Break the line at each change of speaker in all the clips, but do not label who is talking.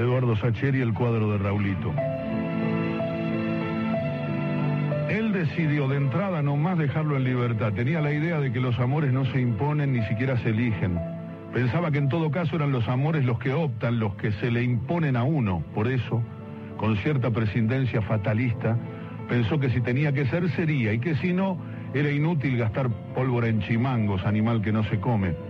Eduardo Sacheri el cuadro de Raulito. Él decidió de entrada no más dejarlo en libertad. Tenía la idea de que los amores no se imponen ni siquiera se eligen. Pensaba que en todo caso eran los amores los que optan, los que se le imponen a uno. Por eso, con cierta prescindencia fatalista, pensó que si tenía que ser, sería, y que si no, era inútil gastar pólvora en chimangos, animal que no se come.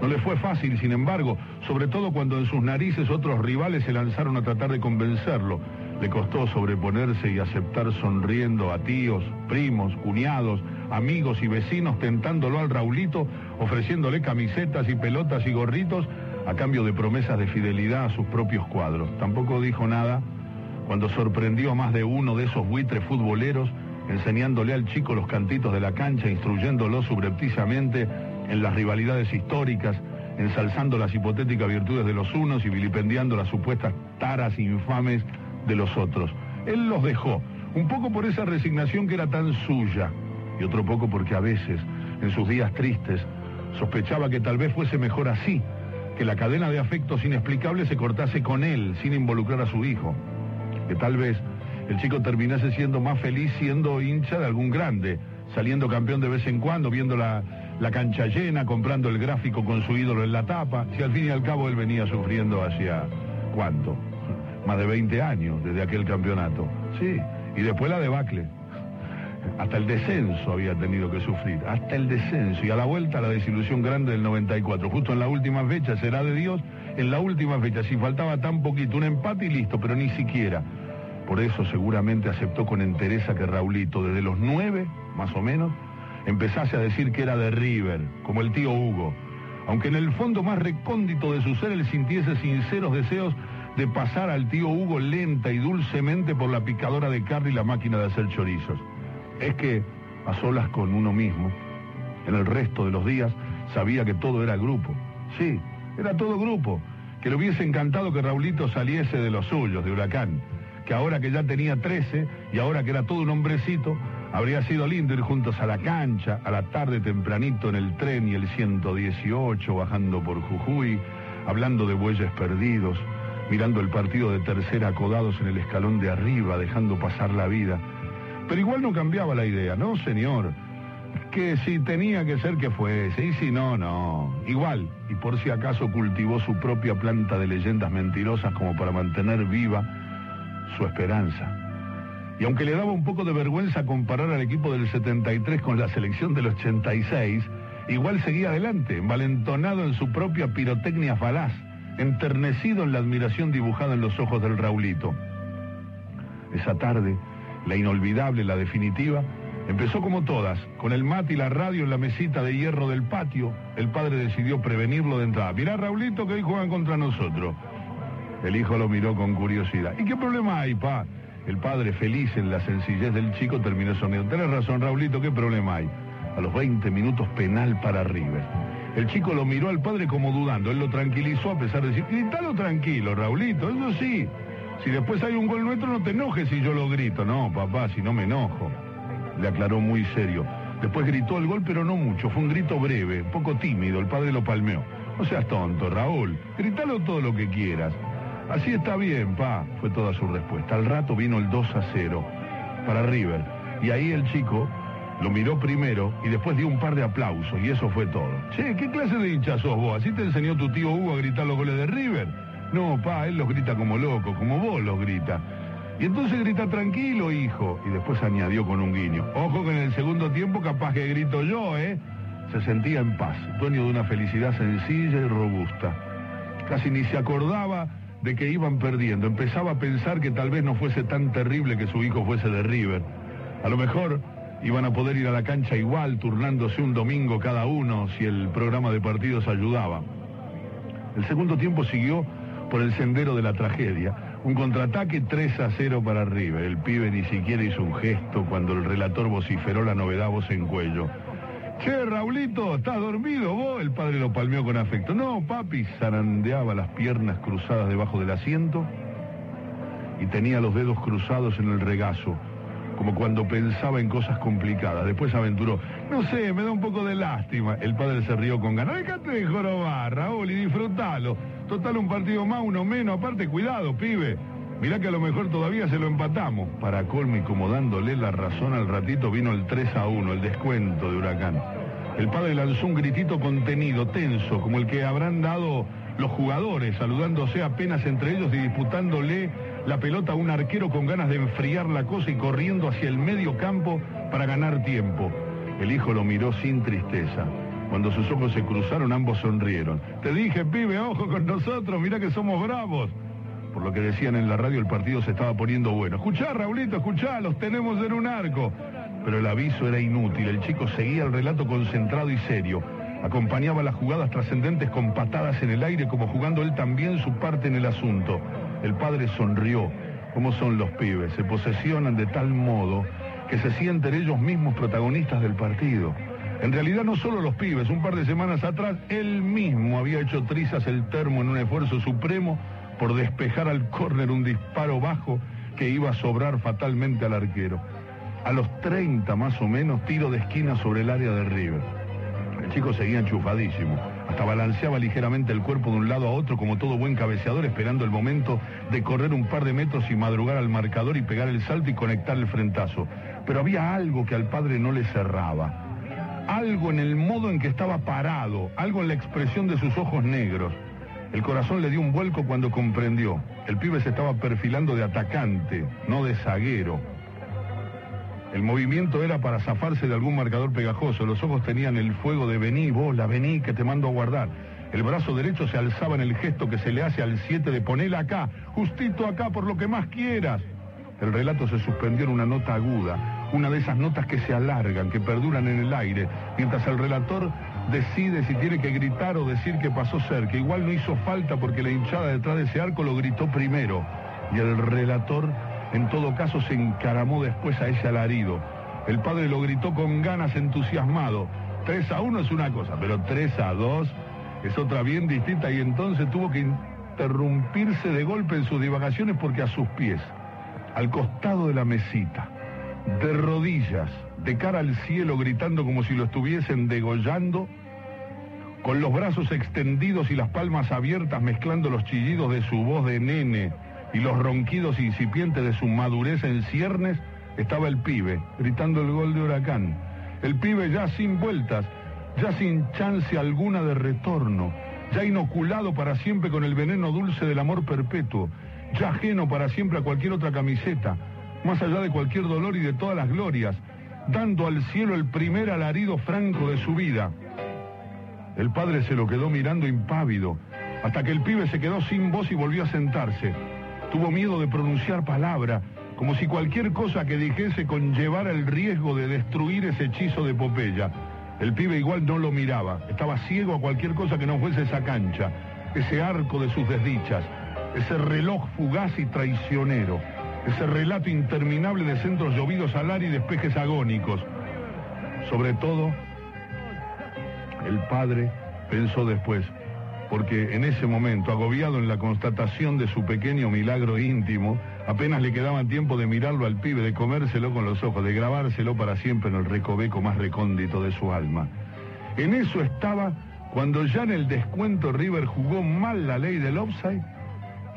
No le fue fácil, sin embargo, sobre todo cuando en sus narices otros rivales se lanzaron a tratar de convencerlo. Le costó sobreponerse y aceptar sonriendo a tíos, primos, cuñados, amigos y vecinos tentándolo al Raulito, ofreciéndole camisetas y pelotas y gorritos a cambio de promesas de fidelidad a sus propios cuadros. Tampoco dijo nada cuando sorprendió a más de uno de esos buitres futboleros enseñándole al chico los cantitos de la cancha, instruyéndolo subrepticiamente en las rivalidades históricas, ensalzando las hipotéticas virtudes de los unos y vilipendiando las supuestas taras infames de los otros. Él los dejó, un poco por esa resignación que era tan suya, y otro poco porque a veces, en sus días tristes, sospechaba que tal vez fuese mejor así, que la cadena de afectos inexplicables se cortase con él, sin involucrar a su hijo, que tal vez el chico terminase siendo más feliz siendo hincha de algún grande, saliendo campeón de vez en cuando, viendo la, la cancha llena, comprando el gráfico con su ídolo en la tapa, si al fin y al cabo él venía sufriendo hacia, ¿cuánto? más de 20 años desde aquel campeonato. Sí, y después la debacle. Hasta el descenso había tenido que sufrir, hasta el descenso. Y a la vuelta la desilusión grande del 94. Justo en la última fecha, será de Dios, en la última fecha, si faltaba tan poquito, un empate y listo, pero ni siquiera. Por eso seguramente aceptó con entereza que Raulito, desde los nueve, más o menos, empezase a decir que era de River, como el tío Hugo. Aunque en el fondo más recóndito de su ser él sintiese sinceros deseos de pasar al tío Hugo lenta y dulcemente por la picadora de carne y la máquina de hacer chorizos. Es que, a solas con uno mismo, en el resto de los días, sabía que todo era grupo. Sí, era todo grupo. Que le hubiese encantado que Raulito saliese de los suyos, de Huracán. Que ahora que ya tenía 13 y ahora que era todo un hombrecito, habría sido lindo ir juntos a la cancha, a la tarde tempranito en el tren y el 118, bajando por Jujuy, hablando de bueyes perdidos mirando el partido de tercera acodados en el escalón de arriba, dejando pasar la vida. Pero igual no cambiaba la idea, ¿no, señor? Que si tenía que ser que fuese, y si no, no. Igual, y por si acaso cultivó su propia planta de leyendas mentirosas como para mantener viva su esperanza. Y aunque le daba un poco de vergüenza comparar al equipo del 73 con la selección del 86, igual seguía adelante, envalentonado en su propia pirotecnia falaz enternecido en la admiración dibujada en los ojos del Raulito. Esa tarde, la inolvidable, la definitiva, empezó como todas, con el mate y la radio en la mesita de hierro del patio. El padre decidió prevenirlo de entrada. Mirá, Raulito, que hoy juegan contra nosotros. El hijo lo miró con curiosidad. ¿Y qué problema hay, pa? El padre, feliz en la sencillez del chico, terminó sonriendo. Tenés razón, Raulito, ¿qué problema hay? A los 20 minutos penal para River. El chico lo miró al padre como dudando. Él lo tranquilizó a pesar de decir, gritalo tranquilo, Raulito, eso sí. Si después hay un gol nuestro, no te enojes si yo lo grito. No, papá, si no me enojo. Le aclaró muy serio. Después gritó el gol, pero no mucho. Fue un grito breve, poco tímido. El padre lo palmeó. No seas tonto, Raúl. Gritalo todo lo que quieras. Así está bien, pa, fue toda su respuesta. Al rato vino el 2 a 0 para River. Y ahí el chico lo miró primero y después dio un par de aplausos y eso fue todo. Che, ¿qué clase de hincha sos vos? ¿Así te enseñó tu tío Hugo a gritar los goles de River? No, pa, él los grita como loco, como vos los grita. Y entonces grita tranquilo, hijo. Y después añadió con un guiño. Ojo que en el segundo tiempo capaz que grito yo, ¿eh? Se sentía en paz, dueño de una felicidad sencilla y robusta. Casi ni se acordaba de que iban perdiendo. Empezaba a pensar que tal vez no fuese tan terrible que su hijo fuese de River. A lo mejor iban a poder ir a la cancha igual, turnándose un domingo cada uno si el programa de partidos ayudaba. El segundo tiempo siguió por el sendero de la tragedia. Un contraataque 3 a 0 para River. El pibe ni siquiera hizo un gesto cuando el relator vociferó la novedad voz en cuello. Che, Raulito, ¿estás dormido vos? El padre lo palmeó con afecto. No, papi, zarandeaba las piernas cruzadas debajo del asiento y tenía los dedos cruzados en el regazo como cuando pensaba en cosas complicadas. Después aventuró, no sé, me da un poco de lástima. El padre se rió con ganas. Déjate de jorobar, Raúl, y disfrútalo. Total, un partido más, uno menos. Aparte, cuidado, pibe. Mirá que a lo mejor todavía se lo empatamos. Para colmo y como dándole la razón al ratito vino el 3 a 1, el descuento de Huracán. El padre lanzó un gritito contenido, tenso, como el que habrán dado los jugadores, saludándose apenas entre ellos y disputándole la pelota a un arquero con ganas de enfriar la cosa y corriendo hacia el medio campo para ganar tiempo. El hijo lo miró sin tristeza. Cuando sus ojos se cruzaron, ambos sonrieron. Te dije, pibe, ojo con nosotros, mira que somos bravos. Por lo que decían en la radio, el partido se estaba poniendo bueno. Escuchá, Raulito, escuchá, los tenemos en un arco. Pero el aviso era inútil. El chico seguía el relato concentrado y serio. Acompañaba las jugadas trascendentes con patadas en el aire, como jugando él también su parte en el asunto. El padre sonrió. ¿Cómo son los pibes? Se posesionan de tal modo que se sienten ellos mismos protagonistas del partido. En realidad no solo los pibes, un par de semanas atrás él mismo había hecho trizas el termo en un esfuerzo supremo por despejar al córner un disparo bajo que iba a sobrar fatalmente al arquero. A los 30 más o menos, tiro de esquina sobre el área de River. El chico seguía enchufadísimo. Hasta balanceaba ligeramente el cuerpo de un lado a otro como todo buen cabeceador esperando el momento de correr un par de metros y madrugar al marcador y pegar el salto y conectar el frentazo. Pero había algo que al padre no le cerraba. Algo en el modo en que estaba parado, algo en la expresión de sus ojos negros. El corazón le dio un vuelco cuando comprendió. El pibe se estaba perfilando de atacante, no de zaguero. El movimiento era para zafarse de algún marcador pegajoso. Los ojos tenían el fuego de vení, bola, vení, que te mando a guardar. El brazo derecho se alzaba en el gesto que se le hace al 7 de ponela acá, justito acá, por lo que más quieras. El relato se suspendió en una nota aguda, una de esas notas que se alargan, que perduran en el aire, mientras el relator decide si tiene que gritar o decir que pasó cerca. Igual no hizo falta porque la hinchada detrás de ese arco lo gritó primero. Y el relator, en todo caso, se encaramó después a ese alarido. El padre lo gritó con ganas, entusiasmado. 3 a 1 es una cosa, pero 3 a 2 es otra bien distinta y entonces tuvo que interrumpirse de golpe en sus divagaciones porque a sus pies, al costado de la mesita, de rodillas, de cara al cielo, gritando como si lo estuviesen degollando, con los brazos extendidos y las palmas abiertas mezclando los chillidos de su voz de nene y los ronquidos incipientes de su madurez en ciernes, estaba el pibe, gritando el gol de huracán. El pibe ya sin vueltas, ya sin chance alguna de retorno, ya inoculado para siempre con el veneno dulce del amor perpetuo, ya ajeno para siempre a cualquier otra camiseta, más allá de cualquier dolor y de todas las glorias, dando al cielo el primer alarido franco de su vida. El padre se lo quedó mirando impávido, hasta que el pibe se quedó sin voz y volvió a sentarse. Tuvo miedo de pronunciar palabra, como si cualquier cosa que dijese conllevara el riesgo de destruir ese hechizo de Popeya. El pibe igual no lo miraba, estaba ciego a cualquier cosa que no fuese esa cancha, ese arco de sus desdichas, ese reloj fugaz y traicionero, ese relato interminable de centros llovidos al ar y despejes agónicos. Sobre todo, el padre pensó después, porque en ese momento, agobiado en la constatación de su pequeño milagro íntimo, apenas le quedaba tiempo de mirarlo al pibe, de comérselo con los ojos, de grabárselo para siempre en el recoveco más recóndito de su alma. En eso estaba cuando ya en el descuento River jugó mal la ley del offside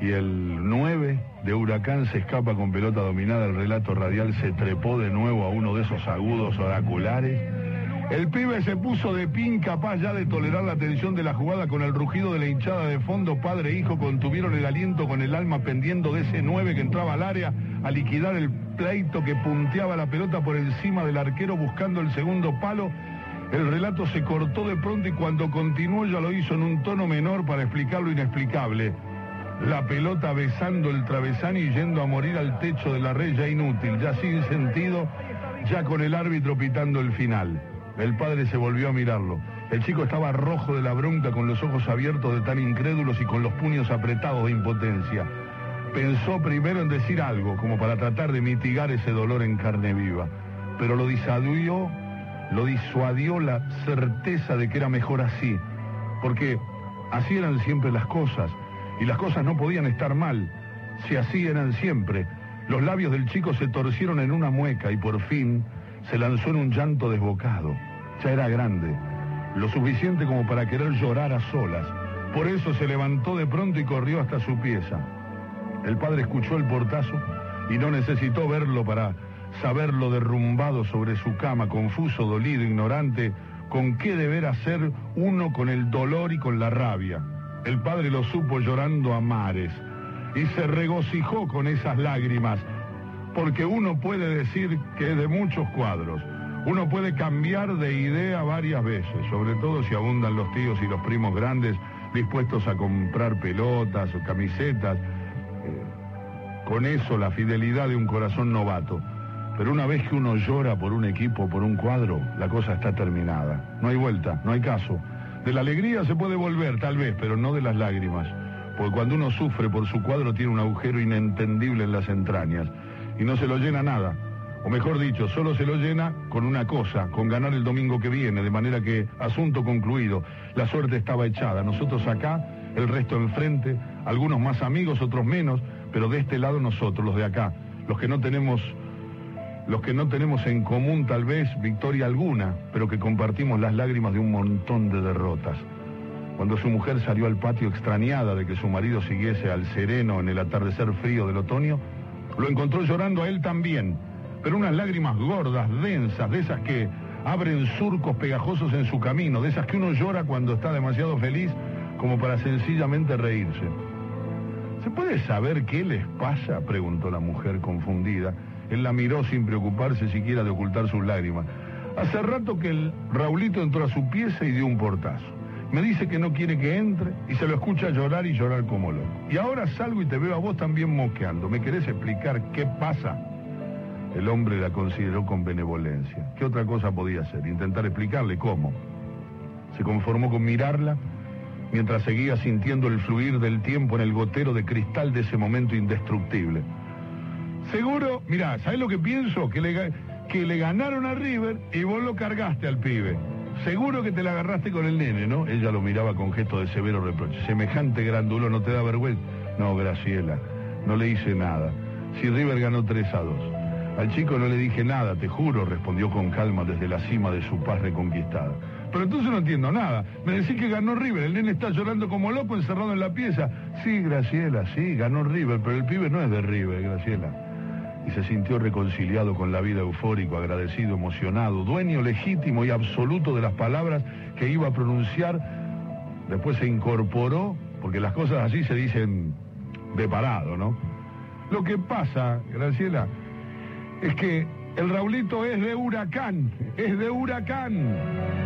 y el 9 de Huracán se escapa con pelota dominada, el relato radial se trepó de nuevo a uno de esos agudos oraculares el pibe se puso de pin capaz ya de tolerar la tensión de la jugada con el rugido de la hinchada de fondo. Padre e hijo contuvieron el aliento con el alma pendiendo de ese 9 que entraba al área a liquidar el pleito que punteaba la pelota por encima del arquero buscando el segundo palo. El relato se cortó de pronto y cuando continuó ya lo hizo en un tono menor para explicar lo inexplicable. La pelota besando el travesán y yendo a morir al techo de la red ya inútil, ya sin sentido, ya con el árbitro pitando el final. El padre se volvió a mirarlo. El chico estaba rojo de la bronca, con los ojos abiertos de tan incrédulos y con los puños apretados de impotencia. Pensó primero en decir algo, como para tratar de mitigar ese dolor en carne viva, pero lo disuadió, lo disuadió la certeza de que era mejor así, porque así eran siempre las cosas, y las cosas no podían estar mal, si así eran siempre. Los labios del chico se torcieron en una mueca y por fin se lanzó en un llanto desbocado. Ya era grande, lo suficiente como para querer llorar a solas, Por eso se levantó de pronto y corrió hasta su pieza. El padre escuchó el portazo y no necesitó verlo para saberlo derrumbado sobre su cama, confuso, dolido, ignorante, con qué deber hacer uno con el dolor y con la rabia. El padre lo supo llorando a mares y se regocijó con esas lágrimas, porque uno puede decir que de muchos cuadros. Uno puede cambiar de idea varias veces, sobre todo si abundan los tíos y los primos grandes dispuestos a comprar pelotas o camisetas. Eh, con eso la fidelidad de un corazón novato. Pero una vez que uno llora por un equipo, por un cuadro, la cosa está terminada. No hay vuelta, no hay caso. De la alegría se puede volver, tal vez, pero no de las lágrimas. Porque cuando uno sufre por su cuadro tiene un agujero inentendible en las entrañas y no se lo llena nada. O mejor dicho, solo se lo llena con una cosa, con ganar el domingo que viene, de manera que asunto concluido. La suerte estaba echada. Nosotros acá, el resto enfrente, algunos más amigos, otros menos, pero de este lado nosotros, los de acá, los que no tenemos los que no tenemos en común tal vez victoria alguna, pero que compartimos las lágrimas de un montón de derrotas. Cuando su mujer salió al patio extrañada de que su marido siguiese al sereno en el atardecer frío del otoño, lo encontró llorando a él también, pero unas lágrimas gordas, densas, de esas que abren surcos pegajosos en su camino, de esas que uno llora cuando está demasiado feliz como para sencillamente reírse. ¿Se puede saber qué les pasa? preguntó la mujer confundida. Él la miró sin preocuparse siquiera de ocultar sus lágrimas. Hace rato que el Raulito entró a su pieza y dio un portazo. Me dice que no quiere que entre y se lo escucha llorar y llorar como loco. Y ahora salgo y te veo a vos también mosqueando. ¿Me querés explicar qué pasa? El hombre la consideró con benevolencia. ¿Qué otra cosa podía hacer? Intentar explicarle cómo. Se conformó con mirarla mientras seguía sintiendo el fluir del tiempo en el gotero de cristal de ese momento indestructible. Seguro, mira, ¿sabes lo que pienso? Que le, que le ganaron a River y vos lo cargaste al pibe. Seguro que te la agarraste con el nene, ¿no? Ella lo miraba con gesto de severo reproche. Semejante grandulo, ¿no te da vergüenza? No, Graciela, no le hice nada. Si River ganó 3 a 2. Al chico no le dije nada, te juro, respondió con calma desde la cima de su paz reconquistada. Pero entonces no entiendo nada. Me decís que ganó River, el nene está llorando como loco encerrado en la pieza. Sí, Graciela, sí, ganó River, pero el pibe no es de River, Graciela y se sintió reconciliado con la vida eufórico, agradecido, emocionado, dueño legítimo y absoluto de las palabras que iba a pronunciar. Después se incorporó, porque las cosas así se dicen de parado, ¿no? Lo que pasa, Graciela, es que el Raulito es de huracán, es de huracán.